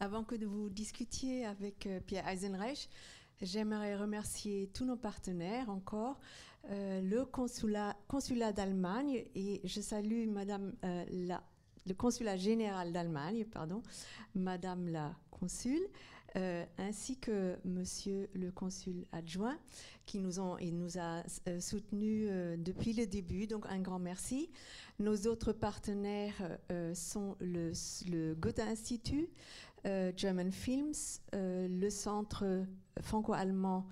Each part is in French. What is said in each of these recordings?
Avant que vous discutiez avec euh, Pierre Eisenreich, j'aimerais remercier tous nos partenaires encore, euh, le consulat, d'Allemagne, et je salue Madame euh, la, le consulat général d'Allemagne, pardon, Madame la consul, euh, ainsi que Monsieur le consul adjoint, qui nous, a euh, soutenus euh, depuis le début. Donc un grand merci. Nos autres partenaires sont le, le Goethe Institut, German Films, le Centre franco-allemand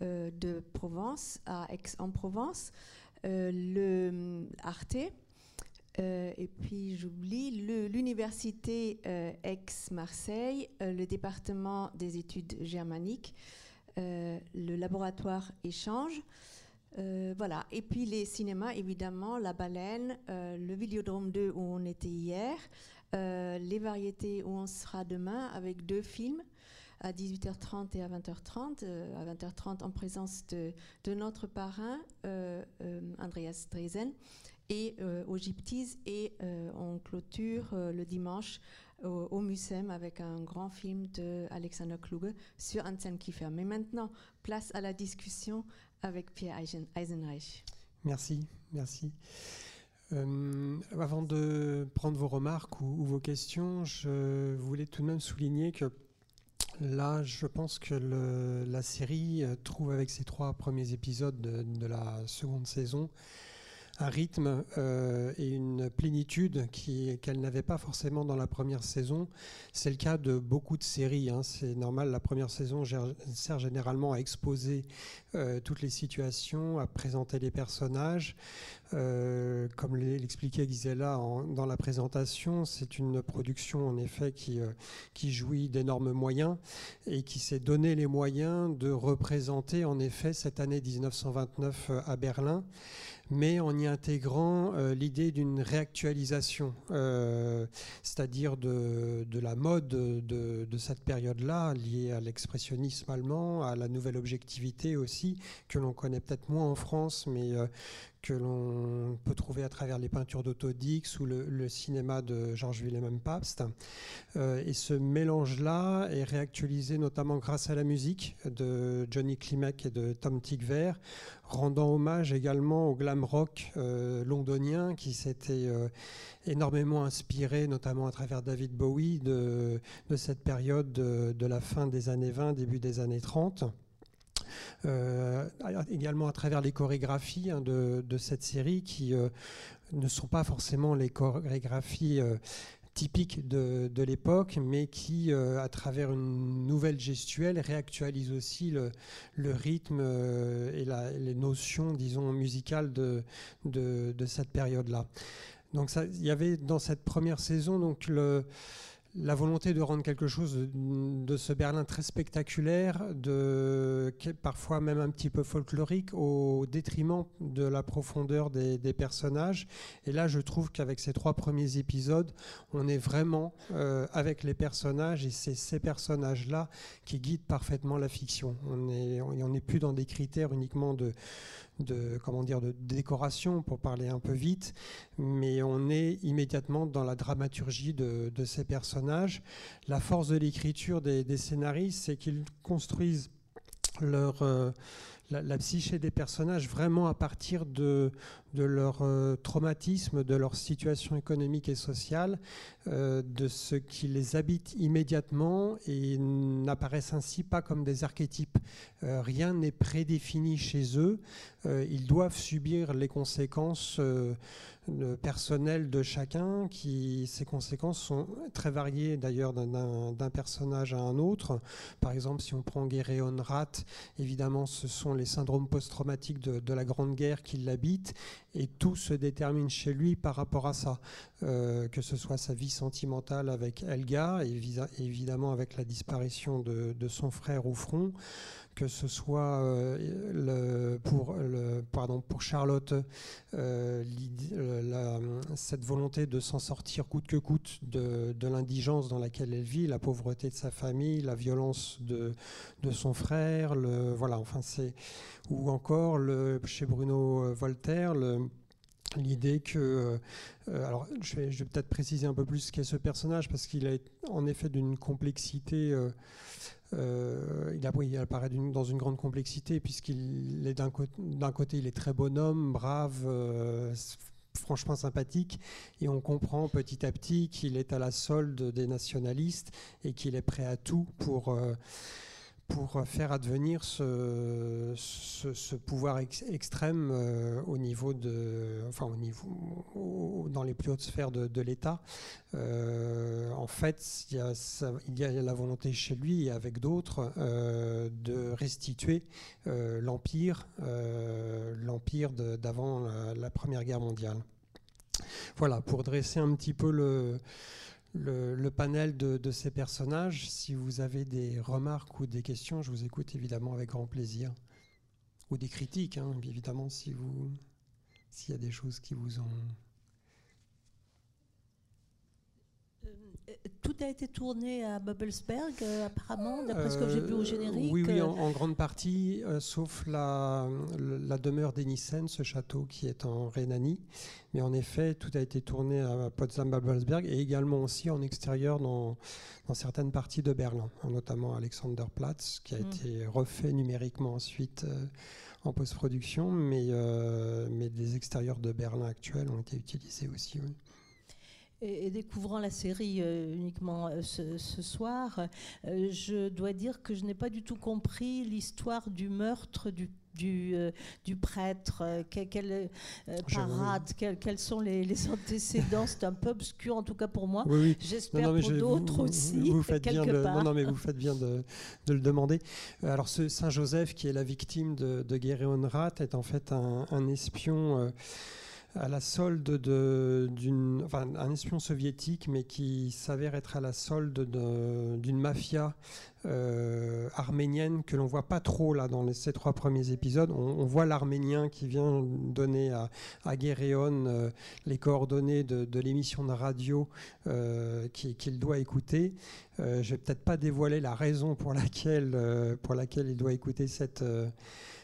de Provence à Aix-en-Provence, le Arte euh, et puis j'oublie l'université euh, Aix-Marseille, euh, le département des études germaniques, le laboratoire échange. voilà. Et puis les cinémas, évidemment, La Baleine, le Vidéodrome 2 où on était hier, les variétés où on sera demain avec deux films à 18h30 et à 20h30. à 20h30 en présence de, de notre parrain, Andreas Dresen et euh, au Gyptise et euh, on clôture euh, le dimanche au, au avec un grand film de Alexander Kluge sur Anselm Kiefer. Mais maintenant, place à la discussion avec Pierre Eisenreich. Merci, merci. Euh, avant de prendre vos remarques ou, vos questions, je voulais tout de même souligner que là, je pense que la série trouve avec ses trois premiers épisodes de, de la seconde saison un rythme euh, et une plénitude qu'elle n'avait pas forcément dans la première saison. C'est le cas de beaucoup de séries. Hein. C'est normal, la première saison sert généralement à exposer euh, toutes les situations, à présenter les personnages. Euh, comme l'expliquait Gisela en, dans la présentation, c'est une production en effet qui, qui jouit d'énormes moyens et qui s'est donné les moyens de représenter en effet cette année 1929 à Berlin mais en y intégrant euh, l'idée d'une réactualisation, euh, c'est-à-dire de, la mode de, de cette période-là, liée à l'expressionnisme allemand, à la nouvelle objectivité aussi, que l'on connaît peut-être moins en France, mais euh, que l'on peut trouver à travers les peintures d'Autodix ou le, cinéma de Georges Willem Pabst. Euh, et ce mélange-là est réactualisé notamment grâce à la musique de Johnny Klimek et de Tom Tykwer, rendant hommage également au glam rock euh, londonien qui s'était euh, énormément inspiré, notamment à travers David Bowie, de, cette période de, de la fin des années 20, début des années 30. Euh, également à travers les chorégraphies hein, de, cette série qui euh, ne sont pas forcément les chorégraphies euh, typiques de, de l'époque, mais qui, à travers une nouvelle gestuelle, réactualise aussi le, le rythme et la, les notions, disons, musicales de, de, de cette période-là. Donc il y avait dans cette première saison donc le la volonté de rendre quelque chose de, ce Berlin très spectaculaire, de, parfois même un petit peu folklorique, au détriment de la profondeur des, des personnages. Et là, je trouve qu'avec ces trois premiers épisodes, on est vraiment euh, avec les personnages, et c'est ces personnages-là qui guident parfaitement la fiction. On n'est on est plus dans des critères uniquement de de comment dire de décoration pour parler un peu vite, mais on est immédiatement dans la dramaturgie de, de ces personnages. La force de l'écriture des, scénaristes, c'est qu'ils construisent leur euh, la, la, psyché des personnages vraiment à partir de, de leur euh, traumatisme, de leur situation économique et sociale, euh, de ce qui les habite immédiatement et n'apparaissent ainsi pas comme des archétypes. Euh, rien n'est prédéfini chez eux. Ils doivent subir les conséquences personnelles de chacun, qui ces conséquences sont très variées d'ailleurs d'un personnage à un autre. Par exemple, si on prend Guéréon Rat, évidemment, ce sont les syndromes post-traumatiques de la Grande Guerre qui l'habitent et tout se détermine chez lui par rapport à ça, euh, que ce soit sa vie sentimentale avec Elga, évidemment avec la disparition de, son frère au front, que ce soit euh, pour, Charlotte, euh, cette volonté de s'en sortir coûte que coûte de, l'indigence dans laquelle elle vit, la pauvreté de sa famille, la violence de, son frère, voilà, enfin c'est ou encore chez Bruno Voltaire le, l'idée que. alors, je vais, peut-être préciser un peu plus ce qu'est ce personnage, parce qu'il est en effet d'une complexité. il, a, il apparaît dans une grande complexité, puisqu'il est d'un côté, il est très bonhomme, brave, franchement sympathique et on comprend petit à petit qu'il est à la solde des nationalistes et qu'il est prêt à tout pour pour faire advenir ce, pouvoir extrême euh, au niveau de, enfin au niveau, dans les plus hautes sphères de, l'État. Euh, en fait, il y, a, la volonté chez lui et avec d'autres euh, de restituer l'empire, l'empire d'avant la Première Guerre mondiale. Voilà, pour dresser un petit peu le le, panel de, ces personnages. Si vous avez des remarques ou des questions, je vous écoute évidemment avec grand plaisir. Ou des critiques, hein, évidemment, si vous, s'il y a des choses qui vous ont tout a été tourné à Bubblesberg, euh, apparemment, d'après ce que j'ai vu au euh, générique. Oui, oui en, grande partie, euh, sauf la, la demeure d'Enissen, ce château qui est en Rhénanie. Mais en effet, tout a été tourné à Potsdam-Babelsberg et également aussi en extérieur dans, dans certaines parties de Berlin, notamment Alexanderplatz, qui a mm. été refait numériquement ensuite en post-production, mais, mais des extérieurs de Berlin actuels ont été utilisés aussi. Oui. Et, découvrant la série euh, uniquement euh, ce, soir, euh, je dois dire que je n'ai pas du tout compris l'histoire du meurtre du du, du, prêtre, quelle parade, quels sont les, antécédents, c'est un peu obscur en tout cas pour moi. J'espère pour d'autres aussi. Vous faites bien de, non, non, mais vous faites bien de, de le demander. Alors ce Saint Joseph qui est la victime de, de est en fait un, un espion à la solde d'une, enfin, un espion soviétique, mais qui s'avère être à la solde d'une mafia euh, arménienne que l'on voit pas trop là dans ces trois premiers épisodes. On, voit l'arménien qui vient donner à, à euh, les coordonnées de, l'émission de radio euh, qu'il doit écouter. je vais peut-être pas dévoiler la raison pour laquelle il doit écouter cette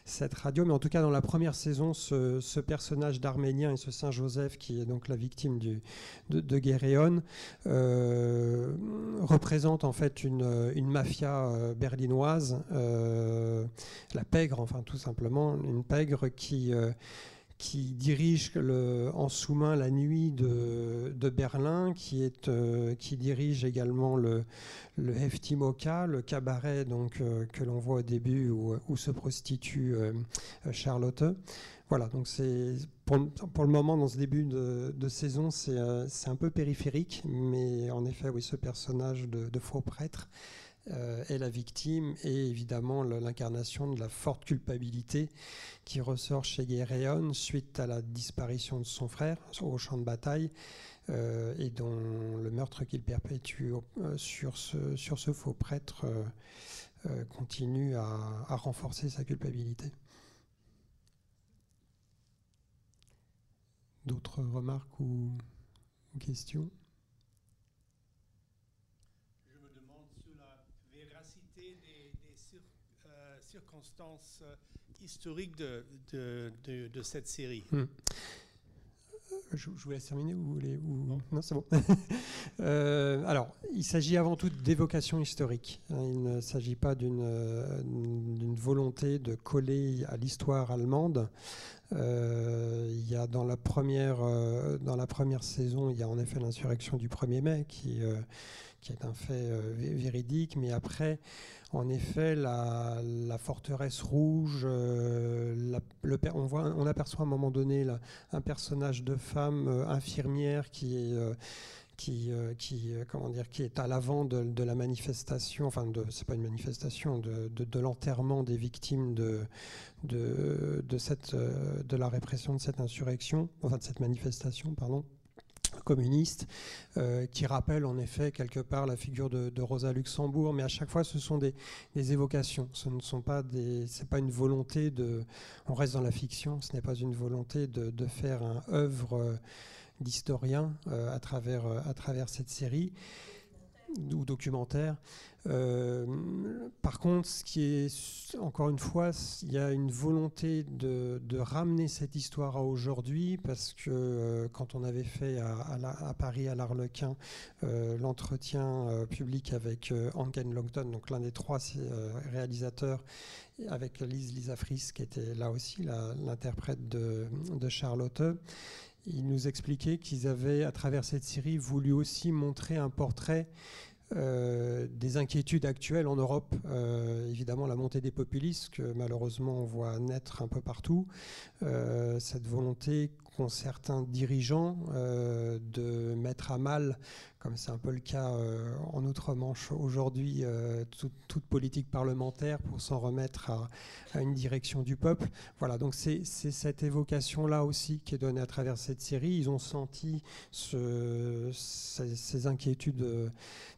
cette radio. Mais en tout cas, dans la première saison, ce, personnage d'Arménien et ce Saint Joseph, qui est donc la victime de, de Guéréon, euh, représente en fait une, une mafia euh, berlinoise, euh, la pègre, enfin tout simplement, une pègre qui qui dirige en sous-main la nuit de, Berlin, euh, qui dirige également le, le Hefti Moka, le cabaret donc, euh, que l'on voit au début où, se prostitue euh, Charlotte. Voilà, donc c'est pour, le moment, dans ce début de, saison, c'est un peu périphérique, mais en effet, oui, ce personnage de, faux prêtre euh, est la victime et évidemment l'incarnation de la forte culpabilité qui ressort chez Guéréon suite à la disparition de son frère au champ de bataille euh, et dont le meurtre qu'il perpétue euh, sur, ce, sur ce faux prêtre continue à, renforcer sa culpabilité. D'autres remarques ou questions? Circonstances euh, historiques de, de, de, cette série. Hmm. Je, vous laisse terminer, vous voulez ou... Non, c'est bon. euh, alors, il s'agit avant tout d'évocation historique. Hein. Il ne s'agit pas d'une euh, d'une volonté de coller à l'histoire allemande. Euh, il y a dans la première euh, dans la première saison, il y a en effet l'insurrection du 1er mai qui qui est un fait véridique, mais après en effet, la, forteresse rouge, euh, on, voit, on aperçoit à un moment donné un personnage de femme euh, infirmière qui est euh, qui, comment dire, qui est à l'avant de, la manifestation, enfin, c'est pas une manifestation, de, de l'enterrement des victimes de, de, de la répression de cette insurrection, enfin de cette manifestation, pardon communiste, euh, qui rappelle en effet quelque part la figure de, Rosa Luxembourg, mais à chaque fois ce sont des, évocations. Ce ne sont pas des, c'est pas une volonté de, on reste dans la fiction. Ce n'est pas une volonté de, faire un œuvre d'historien euh, à travers à travers cette série. Ou documentaire. Euh, par contre, ce qui est, encore une fois, il y a une volonté de, ramener cette histoire à aujourd'hui, parce que euh, quand on avait fait à, Paris, à l'Arlequin, euh, l'entretien public avec Anken Longton, donc l'un des trois réalisateurs, avec Lise Lisa Fries, qui était là aussi l'interprète de, de Charlotte, ils nous expliquaient qu'ils avaient, à travers cette série, voulu aussi montrer un portrait euh, des inquiétudes actuelles en Europe, euh, évidemment la montée des populistes que malheureusement on voit naître un peu partout, euh, cette volonté qu'ont certains dirigeants de mettre à mal comme c'est un peu le cas euh, en Outre-Manche aujourd'hui, euh, toute politique parlementaire pour s'en remettre à, une direction du peuple. Voilà, donc c'est cette évocation-là aussi qui est donnée à travers cette série. Ils ont senti ces, inquiétudes euh,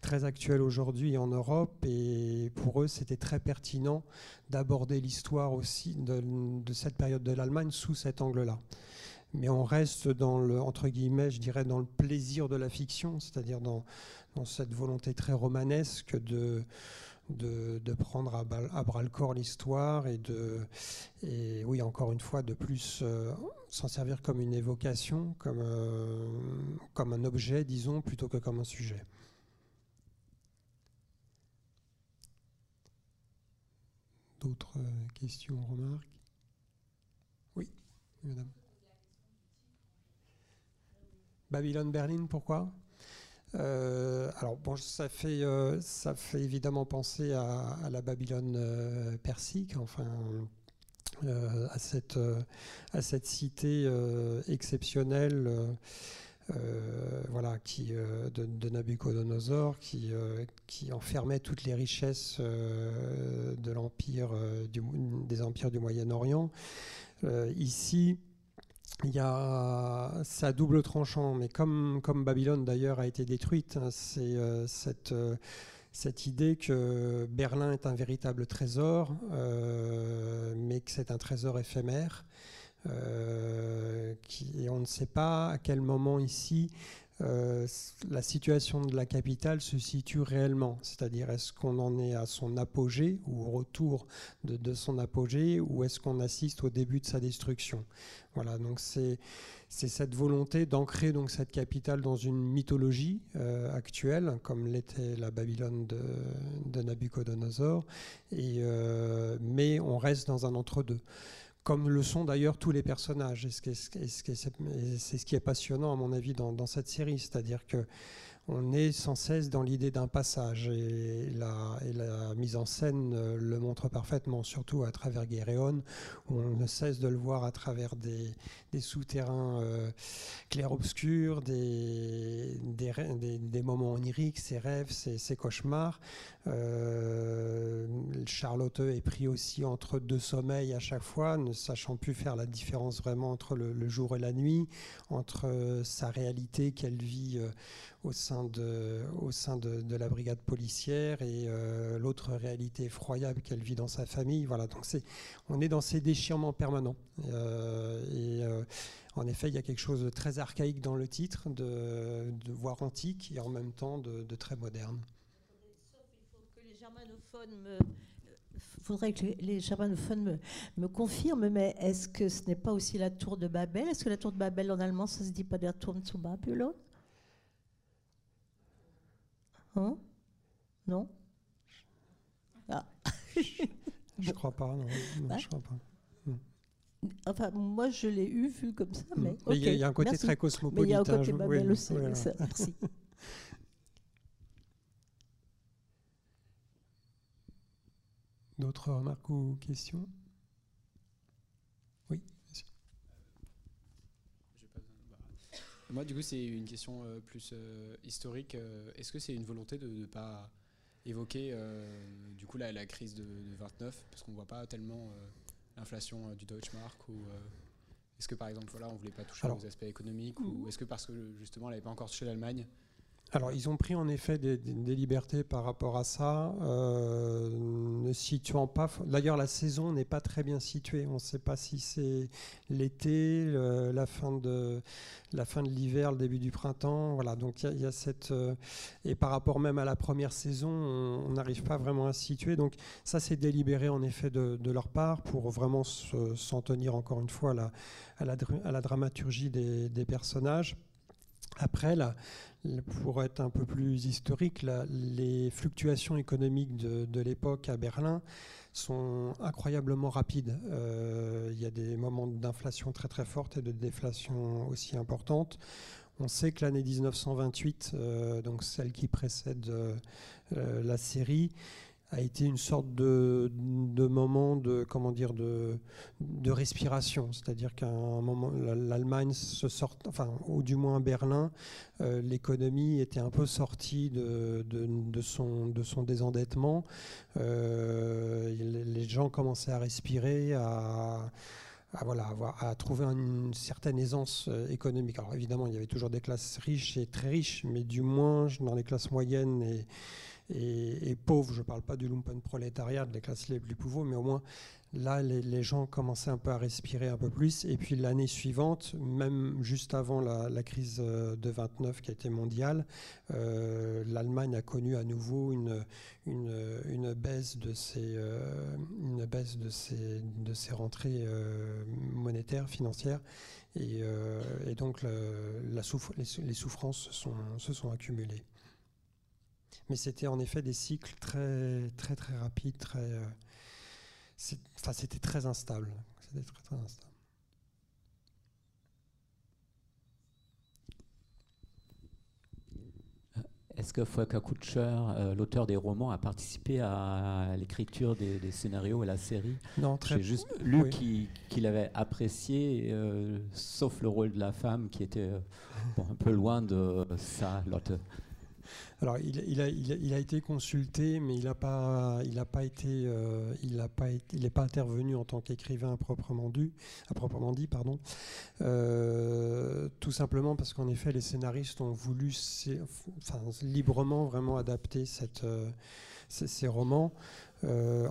très actuelles aujourd'hui en Europe et pour eux, c'était très pertinent d'aborder l'histoire aussi de, de cette période de l'Allemagne sous cet angle-là mais on reste dans le, entre guillemets, je dirais, dans le plaisir de la fiction, c'est-à-dire dans, cette volonté très romanesque de, prendre à, bras le corps l'histoire et de, et oui, encore une fois, de plus euh, s'en servir comme une évocation, euh, comme un objet, disons, plutôt que comme un sujet. D'autres questions, remarques? Oui, madame. Babylone Berlin, pourquoi? Euh, alors bon, ça fait, euh, ça fait évidemment penser à, la Babylone euh, persique, enfin à, cette, à cette cité exceptionnelle voilà, qui, de, Nabucodonosor qui, qui enfermait toutes les richesses de l'empire, des empires du Moyen-Orient. ici, il y a, c'est à double tranchant, mais comme, comme Babylone d'ailleurs a été détruite, hein, c'est euh, cette, euh, cette idée que Berlin est un véritable trésor, euh, mais que c'est un trésor éphémère. Qui, et on ne sait pas à quel moment ici euh, la situation de la capitale se situe réellement. C'est-à-dire, est-ce qu'on en est à son apogée ou au retour de, son apogée ou est-ce qu'on assiste au début de sa destruction? Voilà, donc c'est cette volonté d'ancrer donc cette capitale dans une mythologie euh, actuelle, comme l'était la Babylone de, Nabucodonosor, et, euh, mais on reste dans un entre-deux comme le sont d'ailleurs tous les personnages. C'est ce, qui est passionnant, à mon avis, dans, cette série. C'est-à-dire que on est sans cesse dans l'idée d'un passage et la, mise en scène euh, le montre parfaitement, surtout à travers Guéréon, où on ne cesse de le voir à travers des, souterrains euh, des, des, moments oniriques, ses rêves, ses, cauchemars. Euh, Charlotte est pris aussi entre deux sommeils à chaque fois, ne sachant plus faire la différence vraiment entre le, jour et la nuit, entre sa réalité qu'elle vit au sein de, au sein de, la brigade policière et euh, l'autre réalité effroyable qu'elle vit dans sa famille. Voilà, donc on est dans ces déchirements permanents. Euh, et euh, en effet, il y a quelque chose de très archaïque dans le titre, de, de voire antique et en même temps de, très moderne. Il faudrait que les germanophones me, me confirment, mais est-ce que ce n'est pas aussi la tour de Babel? Est-ce que la tour de Babel en allemand, ça se dit pas der Turm zu Babylon? Hein? Non? Ah. Je crois pas, non. non je crois pas. Enfin, moi, je l'ai eu vu comme ça, hmm. mais. il y, a un côté très cosmopolite. Mais il y a un côté Babel aussi. merci. D'autres remarques ou questions? Moi, du coup, c'est une question euh, plus euh, historique. Euh, est-ce que c'est une volonté de ne pas évoquer du coup la, la crise de, 29 parce qu'on ne voit pas tellement l'inflation du Deutschmark ou est-ce que par exemple voilà on voulait pas toucher aux aspects économiques ou est-ce que parce que justement elle n'avait pas encore touché l'Allemagne Alors, ils ont pris en effet des, libertés par rapport à ça, euh, ne situant pas. D'ailleurs, la saison n'est pas très bien située. On ne sait pas si c'est l'été, la fin de la fin de l'hiver, le début du printemps. Voilà. Donc, il y, a cette euh, et par rapport même à la première saison, on n'arrive pas vraiment à situer. Donc, ça, c'est délibéré en effet de, leur part pour vraiment s'en tenir encore une fois à la, à la, dramaturgie des personnages. Après, pour être un peu plus historique, les fluctuations économiques de, l'époque à Berlin sont incroyablement rapides. Euh, il y a des moments d'inflation très très fortes et de déflation aussi importantes. On sait que l'année 1928, euh, donc celle qui précède euh, la série, a été une sorte de, moment de comment dire de, de respiration, c'est-à-dire qu'à un moment l'Allemagne se sort, enfin ou du moins Berlin, euh, l'économie était un peu sortie de, de, son de son désendettement, euh, les gens commençaient à respirer, à à, voilà, à trouver une certaine aisance euh, économique. Alors évidemment, il y avait toujours des classes riches et très riches, mais du moins dans les classes moyennes et, et, pauvres, je ne parle pas du lumpen prolétariat, des classes les plus pauvres, mais au moins là, les, gens commençaient un peu à respirer un peu plus. Et puis l'année suivante, même juste avant la, crise euh, de 29 qui a été mondiale, euh, l'Allemagne a connu à nouveau une, baisse de ses, euh, rentrées monétaires, financières. Et, donc les, souffrances se sont accumulées. Mais c'était en effet des cycles très, très, très rapides, très. Euh, enfin, c'était très instable. C'était très, très instable. Euh, est-ce que Volker Kutscher, euh, l'auteur des romans, a participé à l'écriture des, scénarios et la série? Non, très J'ai juste lu qu'il avait apprécié, sauf le rôle de la femme qui était un peu loin de ça, Lotte. Alors, il, a, été consulté, mais il n'a pas, il pas été, euh, il n'est pas intervenu en tant qu'écrivain proprement dit. Euh, tout simplement parce qu'en effet, les scénaristes ont voulu, librement vraiment adapter euh, ces, romans.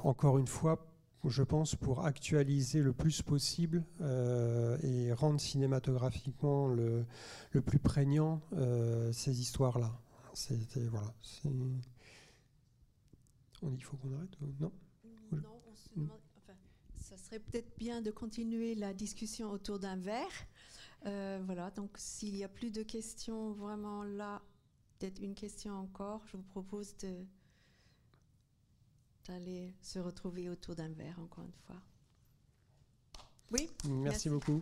encore une fois, je pense, pour actualiser le plus possible et rendre cinématographiquement le plus prégnant ces histoires-là. C'était voilà. On, il faut qu'on arrête Non? Non, on se demande, enfin, ça serait peut-être bien de continuer la discussion autour d'un verre. Euh, voilà. Donc, s'il n'y a plus de questions, vraiment là, peut-être une question encore. Je vous propose de d'aller se retrouver autour d'un verre encore une fois. Oui? Merci. beaucoup.